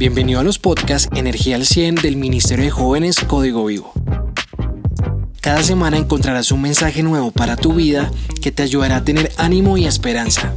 Bienvenido a los podcasts Energía al 100 del Ministerio de Jóvenes Código Vivo. Cada semana encontrarás un mensaje nuevo para tu vida que te ayudará a tener ánimo y esperanza.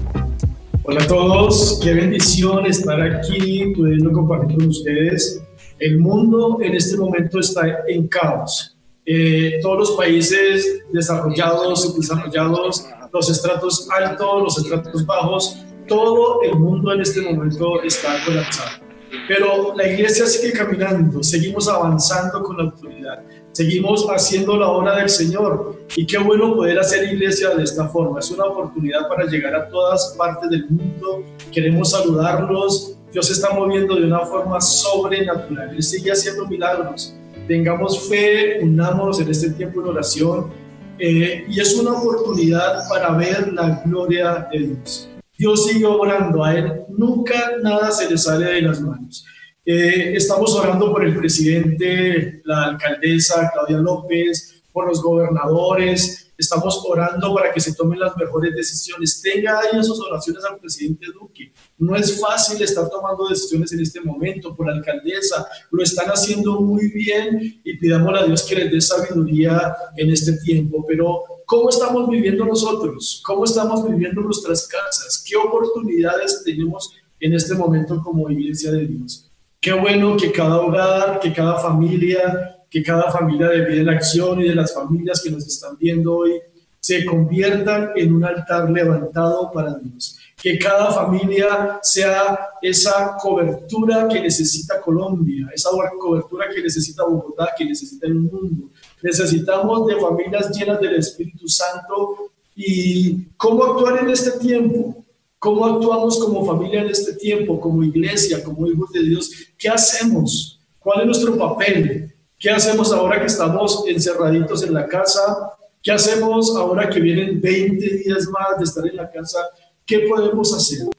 Hola a todos, qué bendición estar aquí pudiendo compartir con ustedes. El mundo en este momento está en caos. Eh, todos los países desarrollados, subdesarrollados, los estratos altos, los estratos bajos, todo el mundo en este momento está colapsado. Pero la iglesia sigue caminando, seguimos avanzando con la autoridad, seguimos haciendo la obra del Señor. Y qué bueno poder hacer iglesia de esta forma. Es una oportunidad para llegar a todas partes del mundo. Queremos saludarlos. Dios está moviendo de una forma sobrenatural. Él sigue haciendo milagros. Tengamos fe, unámonos en este tiempo en oración. Eh, y es una oportunidad para ver la gloria de Dios. Dios sigue orando a Él, nunca nada se le sale de las manos. Eh, estamos orando por el presidente, la alcaldesa Claudia López, por los gobernadores, estamos orando para que se tomen las mejores decisiones. Tenga ahí esas oraciones al presidente Duque. No es fácil estar tomando decisiones en este momento por la alcaldesa, lo están haciendo muy bien y pidamos a Dios que les dé sabiduría en este tiempo, pero ¿Cómo estamos viviendo nosotros? ¿Cómo estamos viviendo nuestras casas? ¿Qué oportunidades tenemos en este momento como iglesia de Dios? Qué bueno que cada hogar, que cada familia, que cada familia de vida en acción y de las familias que nos están viendo hoy se conviertan en un altar levantado para Dios. Que cada familia sea esa cobertura que necesita Colombia, esa cobertura que necesita Bogotá, que necesita el mundo. Necesitamos de familias llenas del Espíritu Santo y cómo actuar en este tiempo. ¿Cómo actuamos como familia en este tiempo, como iglesia, como hijos de Dios? ¿Qué hacemos? ¿Cuál es nuestro papel? ¿Qué hacemos ahora que estamos encerraditos en la casa? ¿Qué hacemos ahora que vienen 20 días más de estar en la casa? ¿Qué podemos hacer?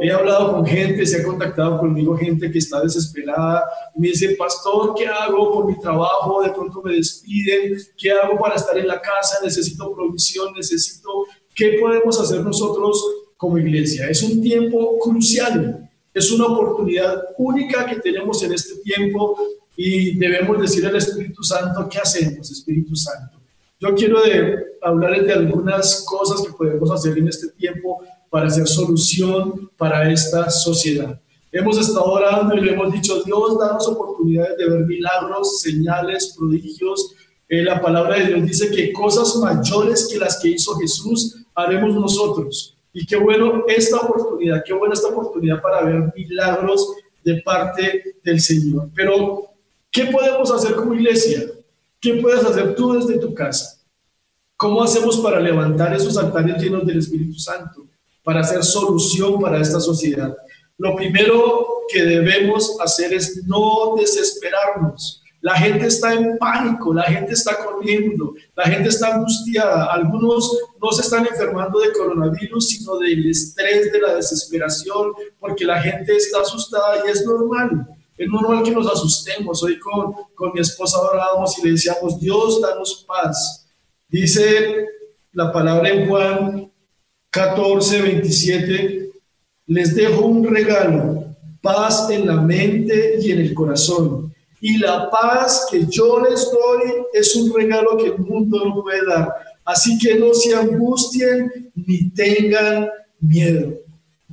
He hablado con gente, se ha contactado conmigo gente que está desesperada. Me dice, pastor, ¿qué hago por mi trabajo? De pronto me despiden. ¿Qué hago para estar en la casa? Necesito provisión, necesito... ¿Qué podemos hacer nosotros como iglesia? Es un tiempo crucial. Es una oportunidad única que tenemos en este tiempo y debemos decir al Espíritu Santo, ¿qué hacemos, Espíritu Santo? Yo quiero de, hablarles de algunas cosas que podemos hacer en este tiempo para hacer solución para esta sociedad. Hemos estado orando y le hemos dicho, Dios, danos oportunidades de ver milagros, señales, prodigios. Eh, la palabra de Dios dice que cosas mayores que las que hizo Jesús haremos nosotros. Y qué bueno esta oportunidad, qué buena esta oportunidad para ver milagros de parte del Señor. Pero, ¿qué podemos hacer como iglesia? ¿Qué puedes hacer tú desde tu casa? ¿Cómo hacemos para levantar esos altares llenos del Espíritu Santo? Para hacer solución para esta sociedad. Lo primero que debemos hacer es no desesperarnos. La gente está en pánico, la gente está corriendo, la gente está angustiada. Algunos no se están enfermando de coronavirus, sino del estrés, de la desesperación, porque la gente está asustada y es normal. Es normal que nos asustemos. Hoy con, con mi esposa orábamos y le decíamos, Dios, danos paz. Dice la palabra en Juan 14, 27, les dejo un regalo, paz en la mente y en el corazón. Y la paz que yo les doy es un regalo que el mundo no puede dar. Así que no se angustien ni tengan miedo.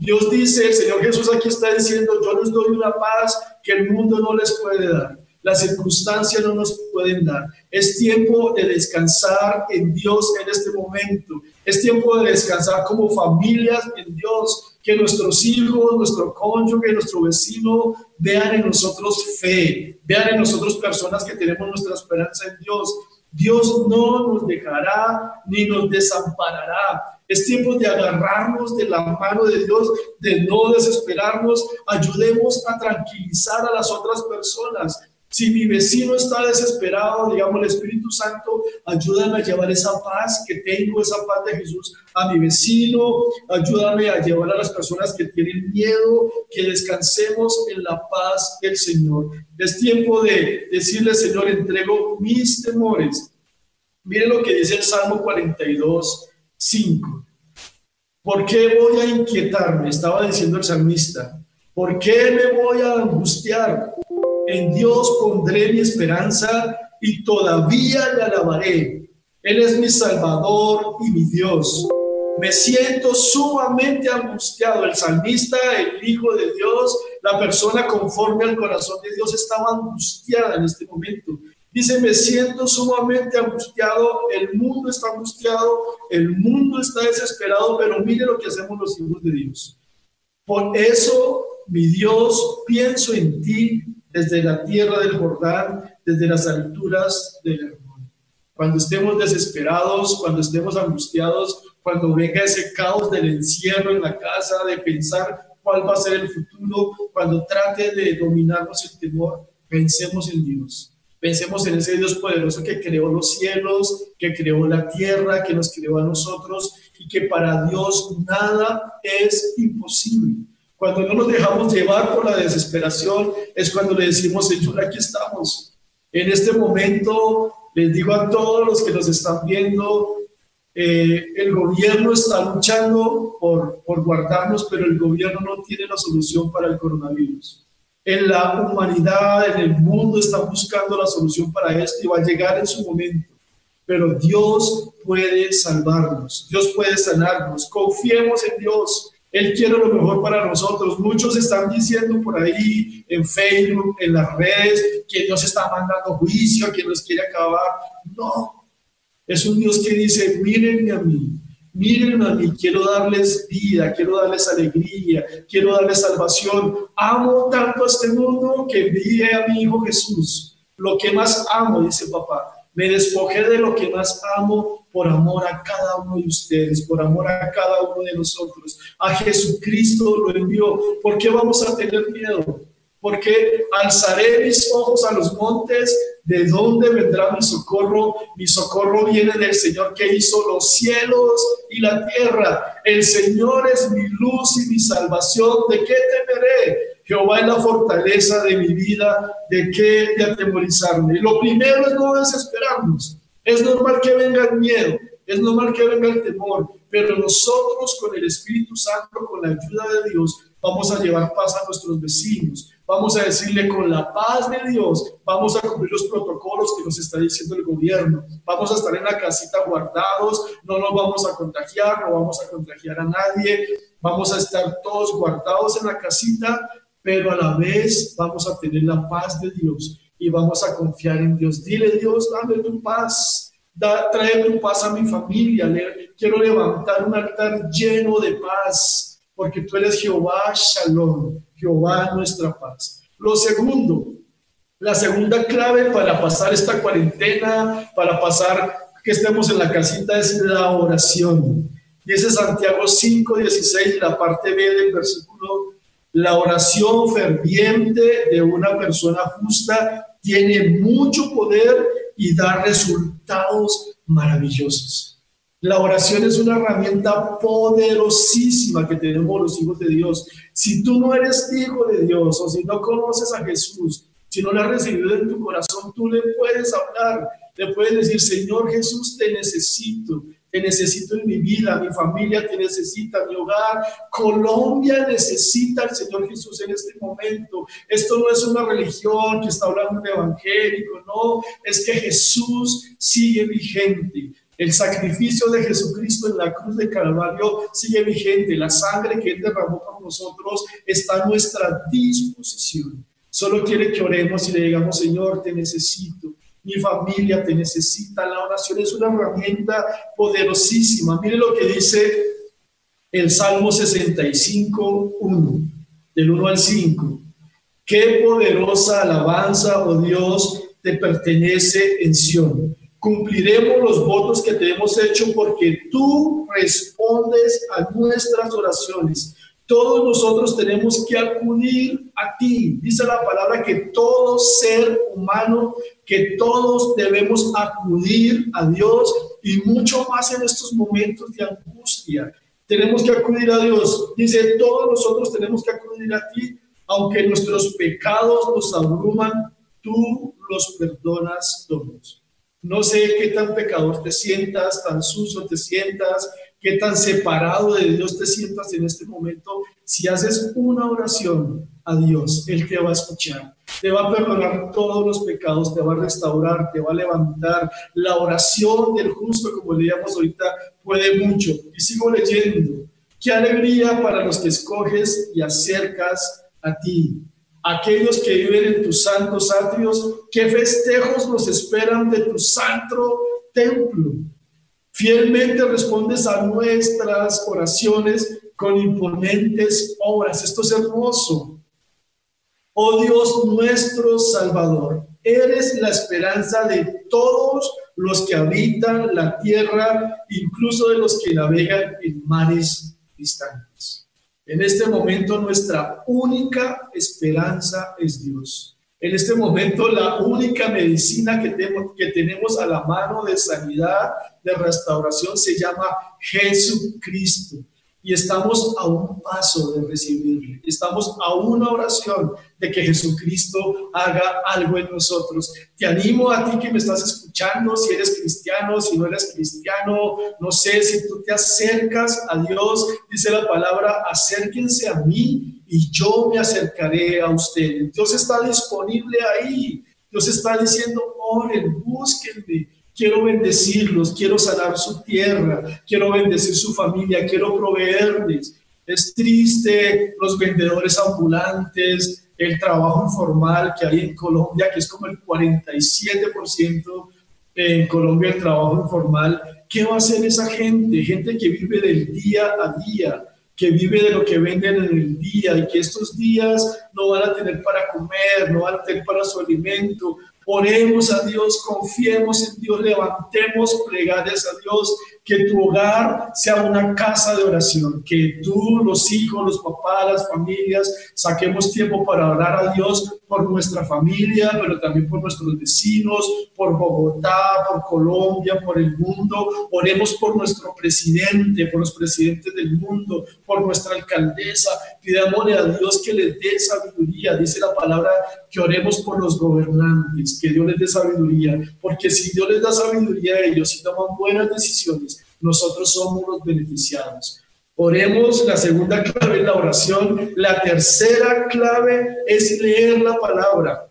Dios dice, el Señor Jesús aquí está diciendo, yo les doy una paz que el mundo no les puede dar. Las circunstancias no nos pueden dar. Es tiempo de descansar en Dios en este momento. Es tiempo de descansar como familias en Dios. Que nuestros hijos, nuestro cónyuge, nuestro vecino vean en nosotros fe. Vean en nosotros personas que tenemos nuestra esperanza en Dios. Dios no nos dejará ni nos desamparará. Es tiempo de agarrarnos de la mano de Dios, de no desesperarnos. Ayudemos a tranquilizar a las otras personas. Si mi vecino está desesperado, digamos, el Espíritu Santo, ayúdame a llevar esa paz que tengo, esa paz de Jesús a mi vecino, ayúdame a llevar a las personas que tienen miedo, que descansemos en la paz del Señor. Es tiempo de decirle, Señor, entrego mis temores. Miren lo que dice el Salmo 42, 5. ¿Por qué voy a inquietarme? Estaba diciendo el salmista. ¿Por qué me voy a angustiar? En Dios pondré mi esperanza y todavía le alabaré. Él es mi Salvador y mi Dios. Me siento sumamente angustiado. El salmista, el Hijo de Dios, la persona conforme al corazón de Dios estaba angustiada en este momento. Dice, me siento sumamente angustiado, el mundo está angustiado, el mundo está desesperado, pero mire lo que hacemos los hijos de Dios. Por eso, mi Dios, pienso en ti desde la tierra del Jordán, desde las alturas del Hermón. Cuando estemos desesperados, cuando estemos angustiados, cuando venga ese caos del encierro en la casa, de pensar cuál va a ser el futuro, cuando trate de dominarnos el temor, pensemos en Dios Pensemos en ese Dios poderoso que creó los cielos, que creó la tierra, que nos creó a nosotros y que para Dios nada es imposible. Cuando no nos dejamos llevar por la desesperación es cuando le decimos, Señor, aquí estamos. En este momento les digo a todos los que nos están viendo, eh, el gobierno está luchando por, por guardarnos, pero el gobierno no tiene la solución para el coronavirus en la humanidad, en el mundo, están buscando la solución para esto y va a llegar en su momento. Pero Dios puede salvarnos, Dios puede sanarnos. Confiemos en Dios. Él quiere lo mejor para nosotros. Muchos están diciendo por ahí en Facebook, en las redes, que Dios está mandando juicio, que nos quiere acabar. No, es un Dios que dice, mírenme a mí, Miren a mí, quiero darles vida, quiero darles alegría, quiero darles salvación. Amo tanto a este mundo que envié a mi Hijo Jesús. Lo que más amo, dice papá, me despojé de lo que más amo por amor a cada uno de ustedes, por amor a cada uno de nosotros. A Jesucristo lo envió. ¿Por qué vamos a tener miedo? Porque alzaré mis ojos a los montes ¿De dónde vendrá mi socorro? Mi socorro viene del Señor que hizo los cielos y la tierra. El Señor es mi luz y mi salvación. ¿De qué temeré? Jehová es la fortaleza de mi vida. ¿De qué de atemorizarme? Lo primero es no desesperarnos. Es normal que venga el miedo. Es normal que venga el temor. Pero nosotros con el Espíritu Santo, con la ayuda de Dios, vamos a llevar paz a nuestros vecinos, vamos a decirle con la paz de Dios, vamos a cumplir los protocolos que nos está diciendo el gobierno, vamos a estar en la casita guardados, no nos vamos a contagiar, no vamos a contagiar a nadie, vamos a estar todos guardados en la casita, pero a la vez vamos a tener la paz de Dios y vamos a confiar en Dios. Dile Dios, dame tu paz, trae tu paz a mi familia, quiero levantar un altar lleno de paz porque tú eres Jehová Shalom, Jehová nuestra paz. Lo segundo, la segunda clave para pasar esta cuarentena, para pasar que estemos en la casita es la oración. Dice Santiago 5, 16, la parte B del versículo, la oración ferviente de una persona justa tiene mucho poder y da resultados maravillosos. La oración es una herramienta poderosísima que tenemos los hijos de Dios. Si tú no eres hijo de Dios o si no conoces a Jesús, si no le has recibido en tu corazón, tú le puedes hablar, le puedes decir, Señor Jesús, te necesito, te necesito en mi vida, mi familia te necesita, mi hogar, Colombia necesita al Señor Jesús en este momento. Esto no es una religión que está hablando de evangélico, no, es que Jesús sigue vigente. El sacrificio de Jesucristo en la cruz de Calvario sigue vigente. La sangre que Él derramó por nosotros está a nuestra disposición. Solo quiere que oremos y le digamos, Señor, te necesito. Mi familia te necesita. La oración es una herramienta poderosísima. Mire lo que dice el Salmo 65, 1, del 1 al 5. Qué poderosa alabanza, oh Dios, te pertenece en Sión cumpliremos los votos que te hemos hecho porque tú respondes a nuestras oraciones. Todos nosotros tenemos que acudir a ti. Dice la palabra que todo ser humano, que todos debemos acudir a Dios y mucho más en estos momentos de angustia. Tenemos que acudir a Dios. Dice, todos nosotros tenemos que acudir a ti, aunque nuestros pecados nos abruman, tú los perdonas todos. No sé qué tan pecador te sientas, tan sucio te sientas, qué tan separado de Dios te sientas en este momento, si haces una oración a Dios, Él te va a escuchar, te va a perdonar todos los pecados, te va a restaurar, te va a levantar. La oración del justo, como leíamos ahorita, puede mucho. Y sigo leyendo. Qué alegría para los que escoges y acercas a ti. Aquellos que viven en tus santos atrios, qué festejos nos esperan de tu santo templo. Fielmente respondes a nuestras oraciones con imponentes obras. Esto es hermoso. Oh Dios nuestro Salvador, eres la esperanza de todos los que habitan la tierra, incluso de los que navegan en mares distantes. En este momento nuestra única esperanza es Dios. En este momento la única medicina que tenemos, que tenemos a la mano de sanidad, de restauración, se llama Jesucristo y estamos a un paso de recibirle. Estamos a una oración de que Jesucristo haga algo en nosotros. Te animo a ti que me estás escuchando, si eres cristiano, si no eres cristiano, no sé, si tú te acercas a Dios, dice la palabra, acérquense a mí y yo me acercaré a ustedes. Dios está disponible ahí. Dios está diciendo, oren, búsquenme quiero bendecirlos, quiero sanar su tierra, quiero bendecir su familia, quiero proveerles. Es triste los vendedores ambulantes, el trabajo informal que hay en Colombia, que es como el 47% en Colombia el trabajo informal. ¿Qué va a hacer esa gente? Gente que vive del día a día, que vive de lo que venden en el día y que estos días no van a tener para comer, no van a tener para su alimento, Oremos a Dios, confiemos en Dios, levantemos plegarias a Dios, que tu hogar sea una casa de oración, que tú, los hijos, los papás, las familias, saquemos tiempo para orar a Dios por nuestra familia, pero también por nuestros vecinos, por Bogotá, por Colombia, por el mundo. Oremos por nuestro presidente, por los presidentes del mundo, por nuestra alcaldesa. Pidámosle a Dios que les dé sabiduría. Dice la palabra que oremos por los gobernantes, que Dios les dé sabiduría, porque si Dios les da sabiduría a ellos y toman buenas decisiones, nosotros somos los beneficiados. Oremos, la segunda clave es la oración, la tercera clave es leer la palabra.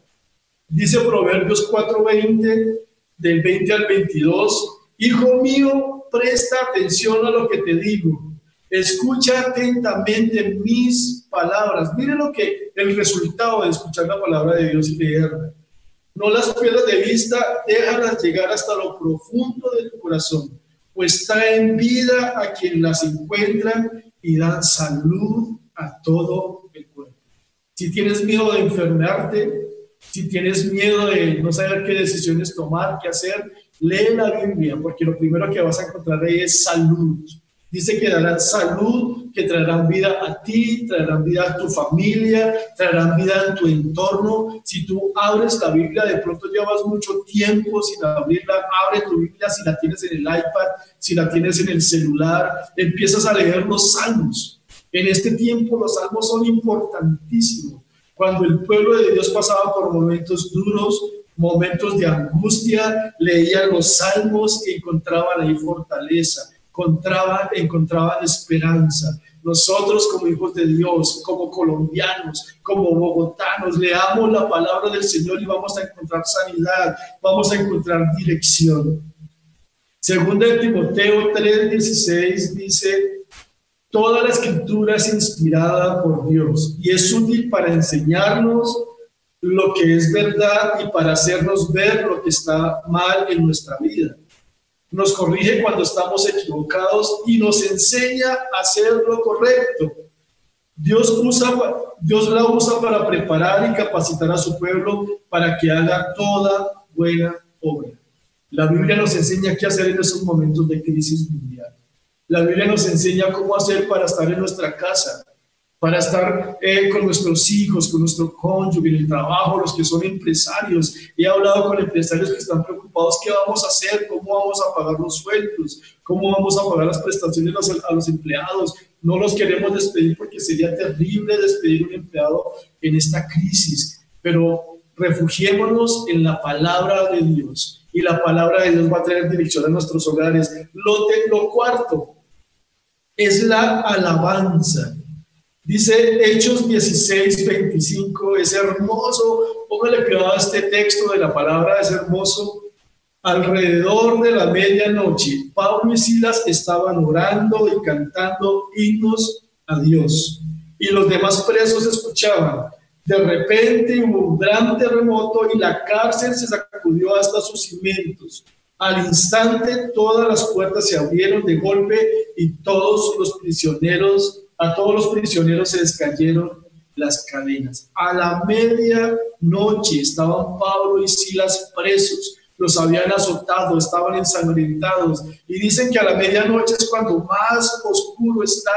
Dice Proverbios 4:20, del 20 al 22, Hijo mío, presta atención a lo que te digo, escucha atentamente mis palabras. Mire lo que el resultado de escuchar la palabra de Dios y leerla. No las pierdas de vista, déjalas llegar hasta lo profundo de tu corazón pues traen vida a quien las encuentran y dan salud a todo el cuerpo. Si tienes miedo de enfermarte, si tienes miedo de no saber qué decisiones tomar, qué hacer, lee la Biblia, porque lo primero que vas a encontrar ahí es salud. Dice que darán salud, que traerán vida a ti, traerán vida a tu familia, traerán vida en tu entorno. Si tú abres la Biblia, de pronto llevas mucho tiempo sin abrirla, abre tu Biblia si la tienes en el iPad, si la tienes en el celular, empiezas a leer los salmos. En este tiempo los salmos son importantísimos. Cuando el pueblo de Dios pasaba por momentos duros, momentos de angustia, leían los salmos y encontraban ahí fortaleza encontraban, encontraban esperanza. Nosotros como hijos de Dios, como colombianos, como bogotanos, leamos la palabra del Señor y vamos a encontrar sanidad, vamos a encontrar dirección. Segunda de Timoteo 3:16 dice, toda la escritura es inspirada por Dios y es útil para enseñarnos lo que es verdad y para hacernos ver lo que está mal en nuestra vida nos corrige cuando estamos equivocados y nos enseña a hacer lo correcto. Dios, usa, Dios la usa para preparar y capacitar a su pueblo para que haga toda buena obra. La Biblia nos enseña qué hacer en esos momentos de crisis mundial. La Biblia nos enseña cómo hacer para estar en nuestra casa, para estar eh, con nuestros hijos, con nuestro cónyuge, en el trabajo, los que son empresarios. He hablado con empresarios que están preocupados, ¿qué vamos a hacer? ¿Cómo vamos a pagar los sueldos? ¿Cómo vamos a pagar las prestaciones a los empleados? No los queremos despedir porque sería terrible despedir un empleado en esta crisis, pero refugiémonos en la palabra de Dios y la palabra de Dios va a traer dirección a nuestros hogares. Lo, lo cuarto, es la alabanza. Dice Hechos 16, 25, es hermoso. Póngale cuidado a este texto de la palabra, es hermoso. Alrededor de la medianoche, Pablo y Silas estaban orando y cantando himnos a Dios. Y los demás presos escuchaban. De repente hubo un gran terremoto y la cárcel se sacudió hasta sus cimientos. Al instante todas las puertas se abrieron de golpe y todos los prisioneros, a todos los prisioneros se descayeron las cadenas. A la medianoche estaban Pablo y Silas presos los habían azotado, estaban ensangrentados. Y dicen que a la medianoche es cuando más oscuro está,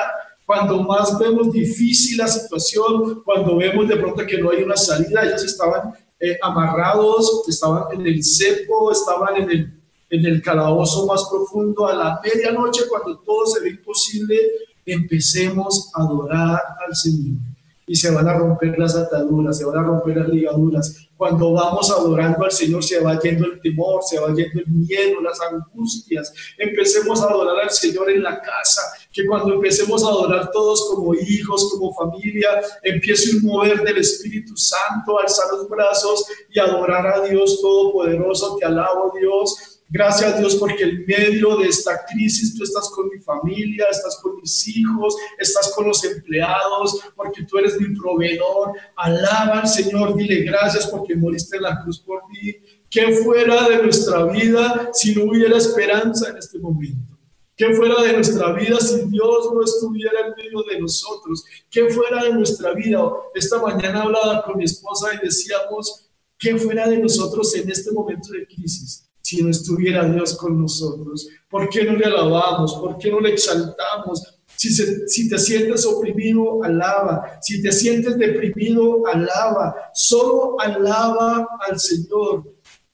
cuando más vemos difícil la situación, cuando vemos de pronto que no hay una salida. Ellos estaban eh, amarrados, estaban en el cepo, estaban en el, en el calabozo más profundo. A la medianoche, cuando todo se ve imposible, empecemos a adorar al Señor y se van a romper las ataduras, se van a romper las ligaduras. Cuando vamos adorando al Señor se va yendo el temor, se va yendo el miedo, las angustias. Empecemos a adorar al Señor en la casa, que cuando empecemos a adorar todos como hijos, como familia, empiece un mover del Espíritu Santo, alzar los brazos y adorar a Dios Todopoderoso. Te alabo Dios Gracias Dios porque en medio de esta crisis tú estás con mi familia, estás con mis hijos, estás con los empleados, porque tú eres mi proveedor. Alaba al Señor, dile gracias porque moriste en la cruz por mí. ¿Qué fuera de nuestra vida si no hubiera esperanza en este momento? ¿Qué fuera de nuestra vida si Dios no estuviera en medio de nosotros? ¿Qué fuera de nuestra vida? Esta mañana hablaba con mi esposa y decíamos, ¿qué fuera de nosotros en este momento de crisis? Si no estuviera Dios con nosotros? ¿Por qué no le alabamos? ¿Por qué no le exaltamos? Si, si te sientes oprimido, alaba. Si te sientes deprimido, alaba. Solo alaba al Señor.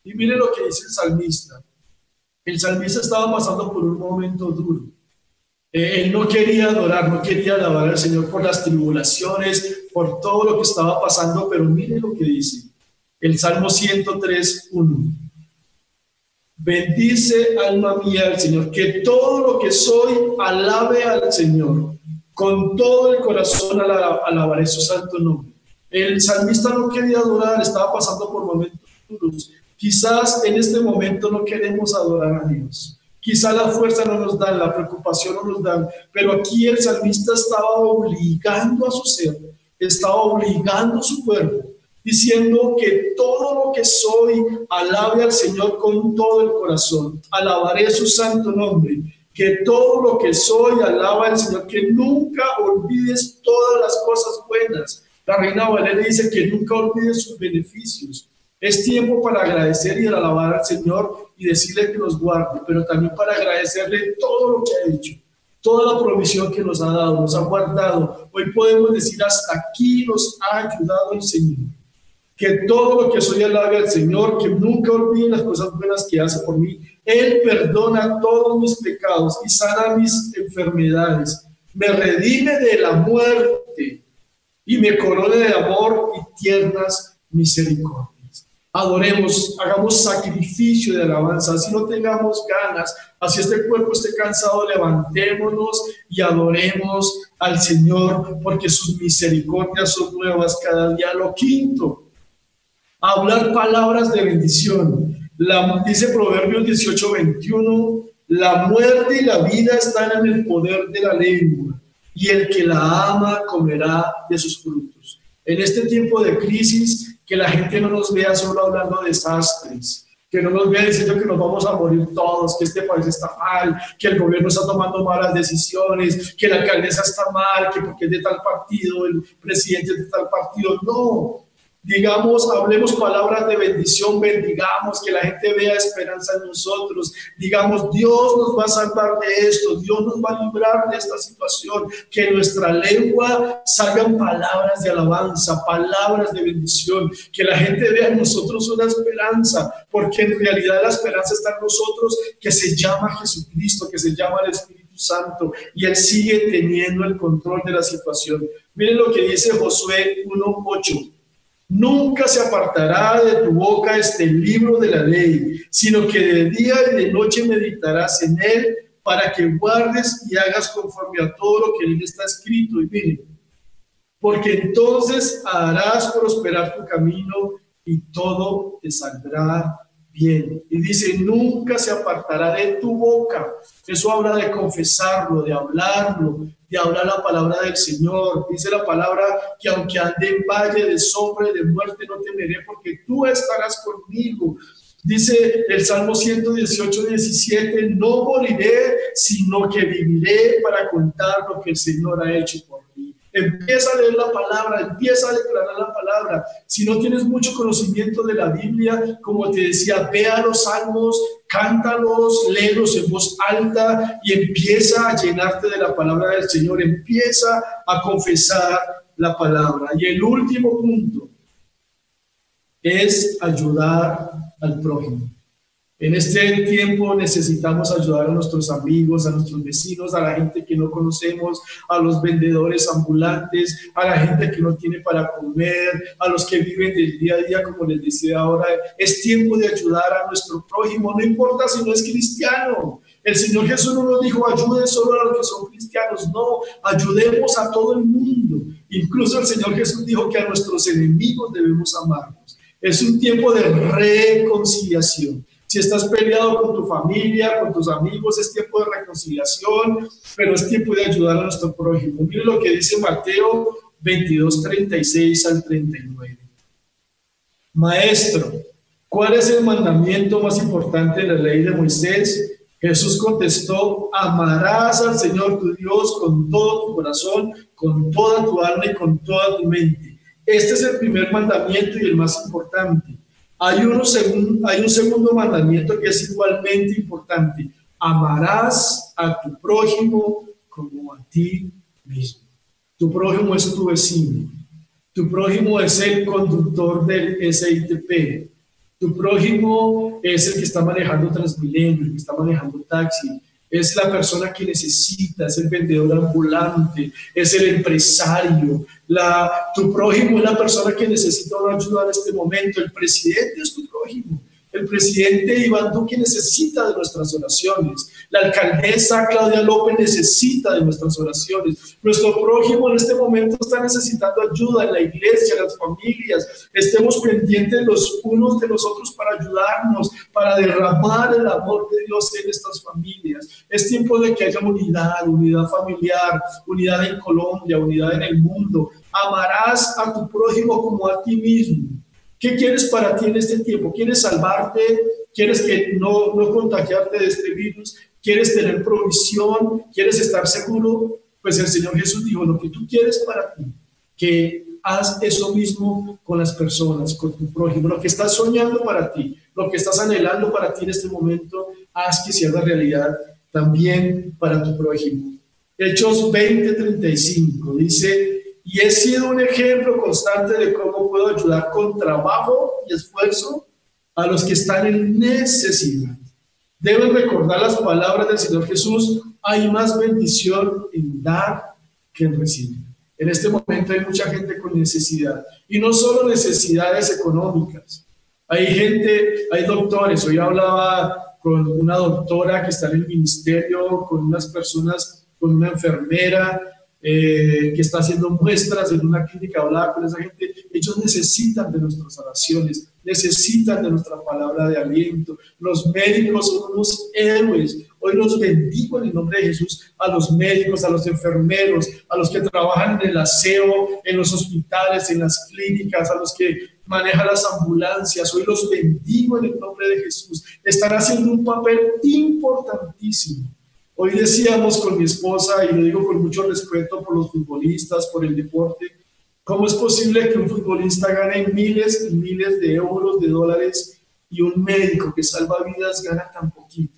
Y mire lo que dice el salmista. El salmista estaba pasando por un momento duro. Eh, él no quería adorar, no quería alabar al Señor por las tribulaciones, por todo lo que estaba pasando, pero mire lo que dice. El Salmo 103, 1. Bendice alma mía al Señor, que todo lo que soy alabe al Señor. Con todo el corazón alabaré su santo nombre. El salmista no quería adorar, estaba pasando por momentos duros. Quizás en este momento no queremos adorar a Dios. Quizás la fuerza no nos da, la preocupación no nos da, pero aquí el salmista estaba obligando a su ser, estaba obligando a su cuerpo diciendo que todo lo que soy alabe al Señor con todo el corazón. Alabaré su santo nombre. Que todo lo que soy alaba al Señor. Que nunca olvides todas las cosas buenas. La reina Valeria dice que nunca olvides sus beneficios. Es tiempo para agradecer y alabar al Señor y decirle que nos guarde, pero también para agradecerle todo lo que ha hecho, toda la provisión que nos ha dado, nos ha guardado. Hoy podemos decir, hasta aquí nos ha ayudado el Señor que todo lo que soy alabe al Señor, que nunca olvide las cosas buenas que hace por mí. Él perdona todos mis pecados y sana mis enfermedades. Me redime de la muerte y me corone de amor y tiernas misericordias. Adoremos, hagamos sacrificio de alabanza, así no tengamos ganas, así este cuerpo esté cansado, levantémonos y adoremos al Señor, porque sus misericordias son nuevas cada día. Lo quinto, hablar palabras de bendición. La, dice Proverbios 18, 21, la muerte y la vida están en el poder de la lengua, y el que la ama comerá de sus frutos. En este tiempo de crisis, que la gente no nos vea solo hablando de desastres, que no nos vea diciendo que nos vamos a morir todos, que este país está mal, que el gobierno está tomando malas decisiones, que la alcaldesa está mal, que porque es de tal partido, el presidente es de tal partido. No, digamos, hablemos palabras de bendición, bendigamos, que la gente vea esperanza en nosotros, digamos, Dios nos va a salvar de esto, Dios nos va a librar de esta situación, que nuestra lengua salgan palabras de alabanza, palabras de bendición, que la gente vea en nosotros una esperanza, porque en realidad la esperanza está en nosotros, que se llama Jesucristo, que se llama el Espíritu Santo, y Él sigue teniendo el control de la situación. Miren lo que dice Josué 1.8. Nunca se apartará de tu boca este libro de la ley, sino que de día y de noche meditarás en él para que guardes y hagas conforme a todo lo que él está escrito. Y mire, porque entonces harás prosperar tu camino y todo te saldrá bien. Y dice, nunca se apartará de tu boca. Eso habla de confesarlo, de hablarlo, de hablar la palabra del Señor. Dice la palabra que aunque ande en valle de sombra y de muerte, no temeré porque tú estarás conmigo. Dice el Salmo 118, 17, no moriré, sino que viviré para contar lo que el Señor ha hecho por. Empieza a leer la palabra, empieza a declarar la palabra. Si no tienes mucho conocimiento de la Biblia, como te decía, vea los salmos, cántalos, léelos en voz alta y empieza a llenarte de la palabra del Señor, empieza a confesar la palabra. Y el último punto es ayudar al prójimo. En este tiempo necesitamos ayudar a nuestros amigos, a nuestros vecinos, a la gente que no conocemos, a los vendedores ambulantes, a la gente que no tiene para comer, a los que viven del día a día, como les decía ahora. Es tiempo de ayudar a nuestro prójimo, no importa si no es cristiano. El Señor Jesús no nos dijo ayude solo a los que son cristianos, no, ayudemos a todo el mundo. Incluso el Señor Jesús dijo que a nuestros enemigos debemos amarlos. Es un tiempo de reconciliación. Si estás peleado con tu familia, con tus amigos, es tiempo de reconciliación, pero es tiempo de ayudar a nuestro prójimo. Mire lo que dice Mateo 22, 36 al 39. Maestro, ¿cuál es el mandamiento más importante de la ley de Moisés? Jesús contestó, amarás al Señor tu Dios con todo tu corazón, con toda tu alma y con toda tu mente. Este es el primer mandamiento y el más importante. Hay, uno hay un segundo mandamiento que es igualmente importante. Amarás a tu prójimo como a ti mismo. Tu prójimo es tu vecino. Tu prójimo es el conductor del SITP. Tu prójimo es el que está manejando Transmilenio, el que está manejando taxi, es la persona que necesita, es el vendedor ambulante, es el empresario, la, tu prójimo es la persona que necesita una ayuda en este momento, el presidente es tu prójimo. El presidente Iván Duque necesita de nuestras oraciones. La alcaldesa Claudia López necesita de nuestras oraciones. Nuestro prójimo en este momento está necesitando ayuda en la iglesia, en las familias. Estemos pendientes los unos de los otros para ayudarnos, para derramar el amor de Dios en estas familias. Es tiempo de que haya unidad, unidad familiar, unidad en Colombia, unidad en el mundo. Amarás a tu prójimo como a ti mismo. ¿Qué quieres para ti en este tiempo? ¿Quieres salvarte? ¿Quieres que no, no contagiarte de este virus? ¿Quieres tener provisión? ¿Quieres estar seguro? Pues el Señor Jesús dijo, lo que tú quieres para ti, que haz eso mismo con las personas, con tu prójimo, lo que estás soñando para ti, lo que estás anhelando para ti en este momento, haz que sea realidad también para tu prójimo. Hechos 20:35 dice, y he sido un ejemplo constante de cómo puedo ayudar con trabajo y esfuerzo a los que están en necesidad. Deben recordar las palabras del Señor Jesús, hay más bendición en dar que en recibir. En este momento hay mucha gente con necesidad y no solo necesidades económicas. Hay gente, hay doctores. Hoy hablaba con una doctora que está en el ministerio, con unas personas, con una enfermera, eh, que está haciendo muestras en una clínica, hablaba con esa gente, ellos necesitan de nuestras oraciones, necesitan de nuestra palabra de aliento. Los médicos son unos héroes. Hoy los bendigo en el nombre de Jesús a los médicos, a los enfermeros, a los que trabajan en el aseo, en los hospitales, en las clínicas, a los que manejan las ambulancias. Hoy los bendigo en el nombre de Jesús. Están haciendo un papel importantísimo Hoy decíamos con mi esposa, y lo digo con mucho respeto por los futbolistas, por el deporte, ¿cómo es posible que un futbolista gane miles y miles de euros, de dólares, y un médico que salva vidas gana tan poquito?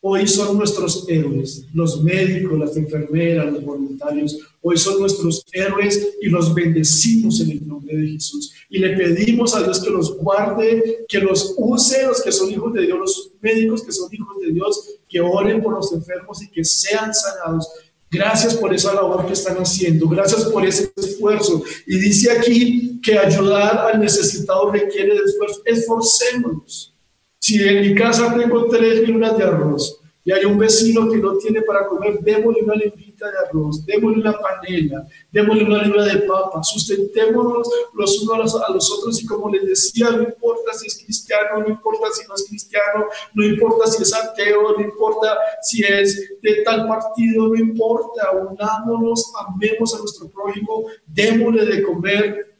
Hoy son nuestros héroes, los médicos, las enfermeras, los voluntarios. Hoy son nuestros héroes y los bendecimos en el nombre de Jesús. Y le pedimos a Dios que los guarde, que los use, los que son hijos de Dios, los médicos que son hijos de Dios, que oren por los enfermos y que sean sanados. Gracias por esa labor que están haciendo, gracias por ese esfuerzo. Y dice aquí que ayudar al necesitado requiere de esfuerzo. Esforcémonos. Si en mi casa tengo tres libras de arroz y hay un vecino que no tiene para comer, démosle una librita de arroz, démosle una panela, démosle una libra de papa, sustentémonos los unos a los otros y como les decía, no importa si es cristiano, no importa si no es cristiano, no importa si es ateo, no importa si es de tal partido, no importa, unámonos, amemos a nuestro prójimo, démosle de comer.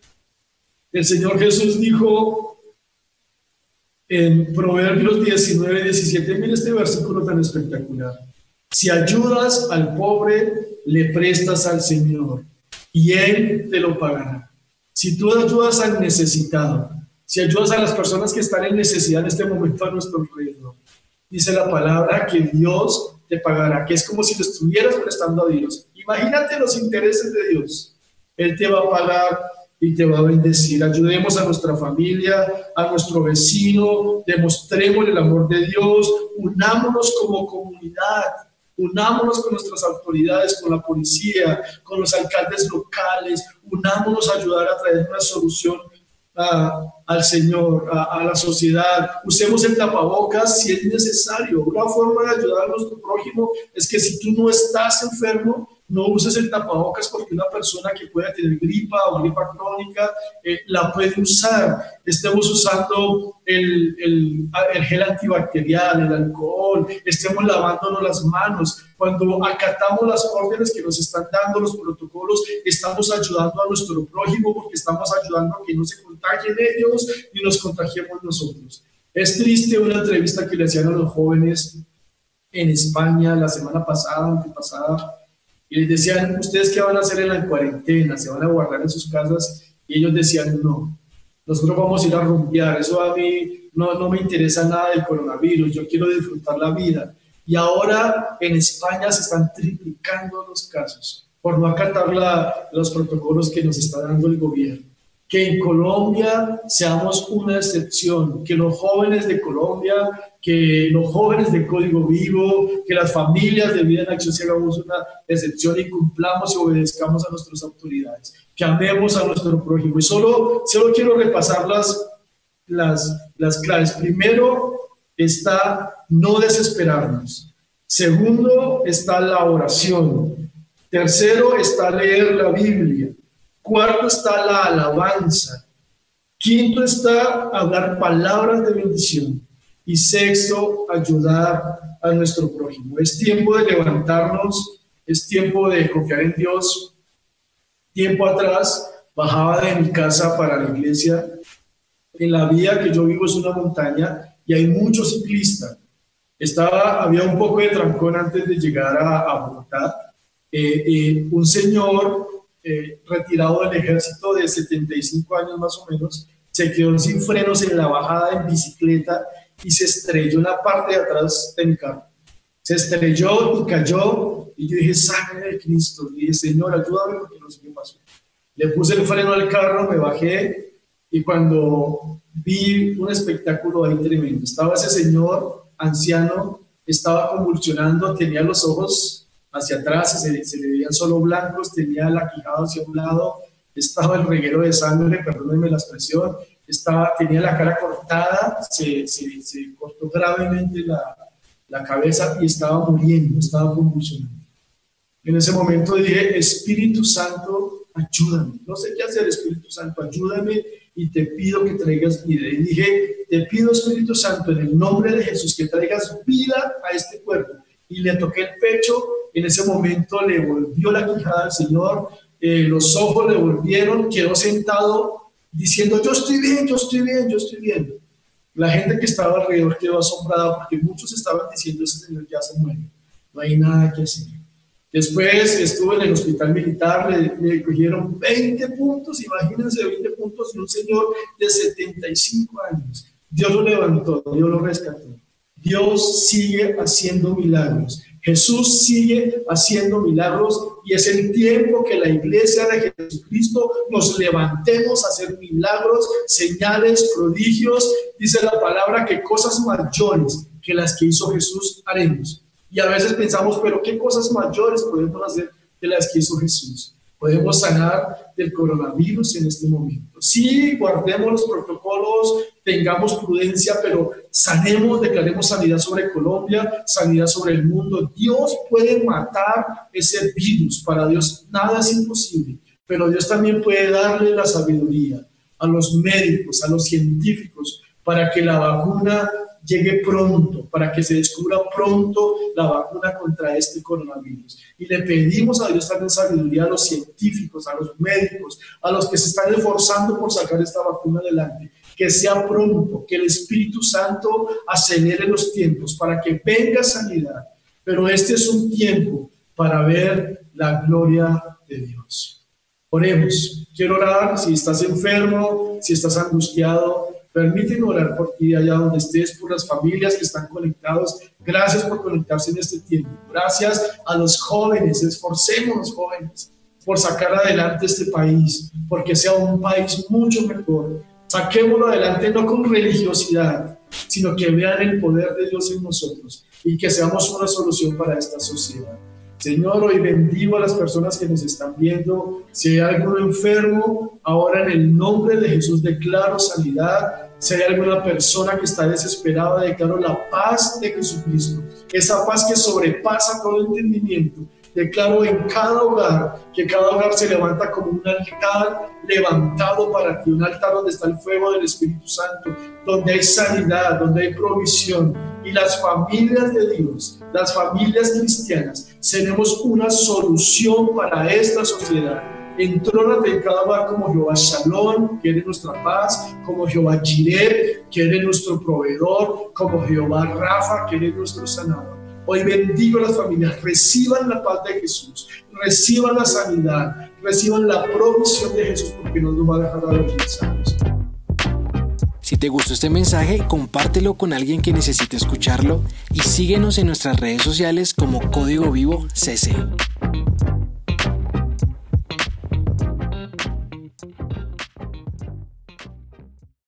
El Señor Jesús dijo, en Proverbios 19, 17, mira este versículo tan espectacular. Si ayudas al pobre, le prestas al Señor y Él te lo pagará. Si tú ayudas al necesitado, si ayudas a las personas que están en necesidad en este momento a nuestro alrededor, dice la palabra que Dios te pagará, que es como si lo estuvieras prestando a Dios. Imagínate los intereses de Dios. Él te va a pagar y te va a bendecir. Ayudemos a nuestra familia, a nuestro vecino, demostremos el amor de Dios, unámonos como comunidad, unámonos con nuestras autoridades, con la policía, con los alcaldes locales, unámonos a ayudar a traer una solución al Señor, a, la sociedad. Usemos el tapabocas si es necesario. Una forma de ayudar a nuestro prójimo es que si tú no estás enfermo, no uses el tapabocas porque una persona que pueda tener gripa o gripa crónica eh, la puede usar. Estemos usando el, el, el, gel antibacterial, el alcohol, estemos lavándonos las manos. Cuando acatamos las órdenes que nos están dando los protocolos, estamos ayudando a nuestro prójimo porque estamos ayudando a que no se contagien ellos ni nos contagiemos nosotros. Es triste una entrevista que le hacían a los jóvenes en España la semana pasada, antepasada, y les decían, ¿ustedes qué van a hacer en la cuarentena? ¿Se van a guardar en sus casas? Y ellos decían, no, nosotros vamos a ir a rumbear, eso a mí no, no me interesa nada del coronavirus, yo quiero disfrutar la vida. Y ahora en España se están triplicando los casos por no acatar los protocolos que nos está dando el gobierno que en Colombia seamos una excepción, que los jóvenes de Colombia, que los jóvenes de Código Vivo, que las familias de Vida en Acción hagamos una excepción y cumplamos y obedezcamos a nuestras autoridades, que amemos a nuestro prójimo. Y solo, solo quiero repasar las, las, las claves. Primero está no desesperarnos. Segundo está la oración. Tercero está leer la Biblia. Cuarto está la alabanza. Quinto está hablar palabras de bendición. Y sexto, ayudar a nuestro prójimo. Es tiempo de levantarnos, es tiempo de confiar en Dios. Tiempo atrás bajaba de mi casa para la iglesia. En la vía que yo vivo es una montaña y hay muchos ciclistas. Estaba, había un poco de trancón antes de llegar a, Bogotá. Eh, eh, un señor eh, retirado del ejército de 75 años más o menos, se quedó sin frenos en la bajada en bicicleta y se estrelló en la parte de atrás de mi carro. Se estrelló y cayó y yo dije, sangre de Cristo. Y dije, Señor, ayúdame porque no sé qué pasó. Le puse el freno al carro, me bajé y cuando vi un espectáculo ahí tremendo, estaba ese señor anciano, estaba convulsionando, tenía los ojos hacia atrás, se, se le veían solo blancos, tenía la quijada hacia un lado, estaba el reguero de sangre, perdónenme la expresión, estaba, tenía la cara cortada, se, se, se cortó gravemente la, la, cabeza y estaba muriendo, estaba convulsionando. En ese momento dije, Espíritu Santo, ayúdame. No sé qué hacer, Espíritu Santo, ayúdame y te pido que traigas vida. Y dije, te pido, Espíritu Santo, en el nombre de Jesús, que traigas vida a este cuerpo. Y le toqué el pecho en ese momento le volvió la quijada al Señor, eh, los ojos le volvieron, quedó sentado diciendo, yo estoy bien, yo estoy bien, yo estoy bien. La gente que estaba alrededor quedó asombrada porque muchos estaban diciendo, ese señor ya se muere, no hay nada que hacer. Después estuve en el hospital militar, le, le, cogieron 20 puntos, imagínense 20 puntos de un señor de 75 años. Dios lo levantó, Dios lo rescató. Dios sigue haciendo milagros. Jesús sigue haciendo milagros y es el tiempo que la iglesia de Jesucristo nos levantemos a hacer milagros, señales, prodigios. Dice la palabra que cosas mayores que las que hizo Jesús haremos. Y a veces pensamos, pero ¿qué cosas mayores podemos hacer que las que hizo Jesús? Podemos sanar del coronavirus en este momento. Sí, guardemos los protocolos, tengamos prudencia, pero sanemos, declaremos sanidad sobre Colombia, sanidad sobre el mundo. Dios puede matar ese virus. Para Dios nada es imposible, pero Dios también puede darle la sabiduría a los médicos, a los científicos, para que la vacuna llegue pronto, para que se descubra pronto la vacuna contra este coronavirus. Y le pedimos a Dios también sabiduría a los científicos, a los médicos, a los que se están esforzando por sacar esta vacuna adelante, que sea pronto, que el Espíritu Santo acelere los tiempos para que venga sanidad. Pero este es un tiempo para ver la gloria de Dios. Oremos. Quiero orar si estás enfermo, si estás angustiado, Permíteme orar por ti allá donde estés, por las familias que están conectados. Gracias por conectarse en este tiempo. Gracias a los jóvenes. Esforcémonos, jóvenes, por sacar adelante este país, porque sea un país mucho mejor. Saquémoslo adelante no con religiosidad, sino que vean el poder de Dios en nosotros y que seamos una solución para esta sociedad. Señor, hoy bendigo a las personas que nos están viendo. Si hay alguno enfermo, ahora en el nombre de Jesús declaro sanidad. Si hay alguna persona que está desesperada, declaro la paz de Jesucristo. Esa paz que sobrepasa todo entendimiento Declaro en cada hogar que cada hogar se levanta como un altar levantado para ti, un altar donde está el fuego del Espíritu Santo, donde hay sanidad, donde hay provisión. Y las familias de Dios, las familias cristianas, seremos una solución para esta sociedad. Entrónate en cada hogar como Jehová Shalom, que eres nuestra paz, como Jehová Jireh, que eres nuestro proveedor, como Jehová Rafa, que eres nuestro sanador. Hoy bendigo a las familias, reciban la paz de Jesús, reciban la sanidad, reciban la provisión de Jesús porque no nos va a dejar a los Si te gustó este mensaje, compártelo con alguien que necesite escucharlo y síguenos en nuestras redes sociales como Código Vivo CC.